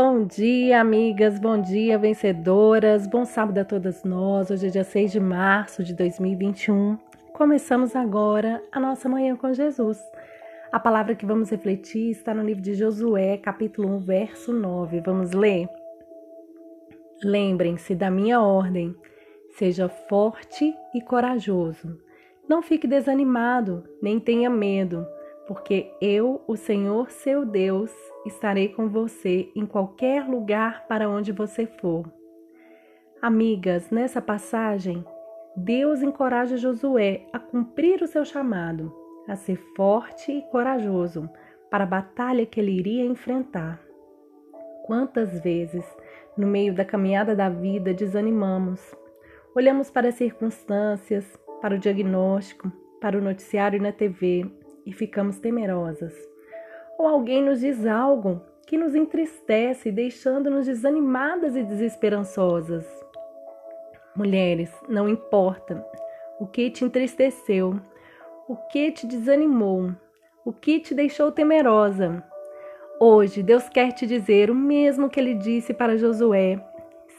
Bom dia, amigas, bom dia, vencedoras, bom sábado a todas nós. Hoje é dia 6 de março de 2021. Começamos agora a nossa manhã com Jesus. A palavra que vamos refletir está no livro de Josué, capítulo 1, verso 9. Vamos ler? Lembrem-se da minha ordem. Seja forte e corajoso. Não fique desanimado, nem tenha medo porque eu, o Senhor seu Deus, estarei com você em qualquer lugar para onde você for. Amigas, nessa passagem, Deus encoraja Josué a cumprir o seu chamado, a ser forte e corajoso para a batalha que ele iria enfrentar. Quantas vezes, no meio da caminhada da vida, desanimamos? Olhamos para as circunstâncias, para o diagnóstico, para o noticiário na TV e ficamos temerosas. Ou alguém nos diz algo que nos entristece, deixando-nos desanimadas e desesperançosas. Mulheres, não importa o que te entristeceu, o que te desanimou, o que te deixou temerosa. Hoje, Deus quer te dizer o mesmo que ele disse para Josué: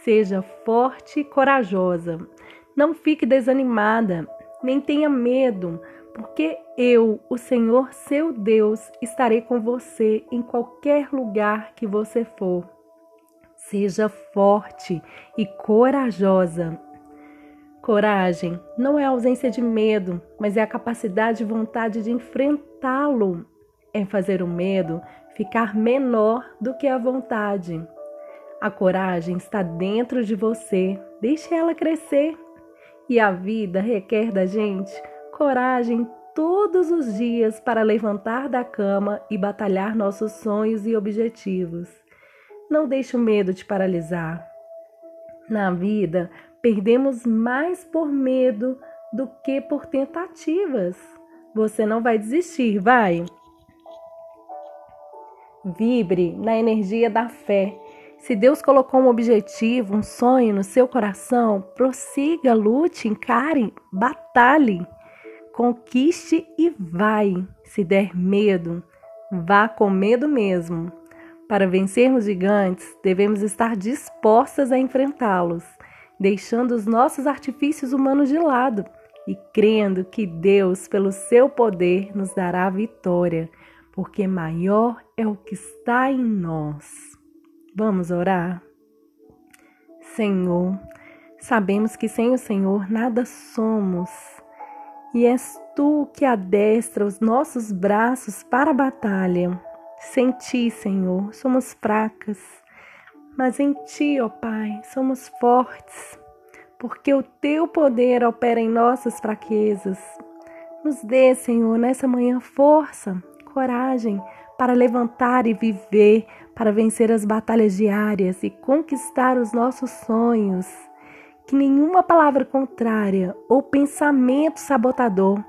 seja forte e corajosa. Não fique desanimada, nem tenha medo, porque eu, o Senhor seu Deus, estarei com você em qualquer lugar que você for. Seja forte e corajosa. Coragem não é ausência de medo, mas é a capacidade e vontade de enfrentá-lo. É fazer o medo ficar menor do que a vontade. A coragem está dentro de você, deixe ela crescer. E a vida requer da gente coragem todos os dias para levantar da cama e batalhar nossos sonhos e objetivos. Não deixe o medo te paralisar. Na vida, perdemos mais por medo do que por tentativas. Você não vai desistir, vai? Vibre na energia da fé. Se Deus colocou um objetivo, um sonho no seu coração, prossiga, lute, encare, batalhe. Conquiste e vai. Se der medo, vá com medo mesmo. Para vencermos gigantes, devemos estar dispostas a enfrentá-los, deixando os nossos artifícios humanos de lado e crendo que Deus, pelo seu poder, nos dará a vitória, porque maior é o que está em nós. Vamos orar? Senhor, sabemos que sem o Senhor nada somos e és tu que adestra os nossos braços para a batalha. Sem ti, Senhor, somos fracas, mas em ti, ó Pai, somos fortes, porque o teu poder opera em nossas fraquezas. Nos dê, Senhor, nessa manhã força, coragem para levantar e viver, para vencer as batalhas diárias e conquistar os nossos sonhos que nenhuma palavra contrária ou pensamento sabotador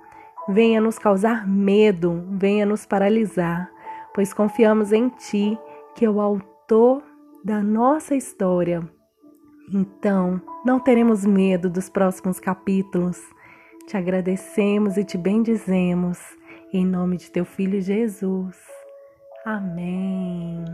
venha nos causar medo, venha nos paralisar, pois confiamos em Ti, que é o autor da nossa história. Então, não teremos medo dos próximos capítulos. Te agradecemos e te bendizemos, em nome de Teu Filho Jesus. Amém.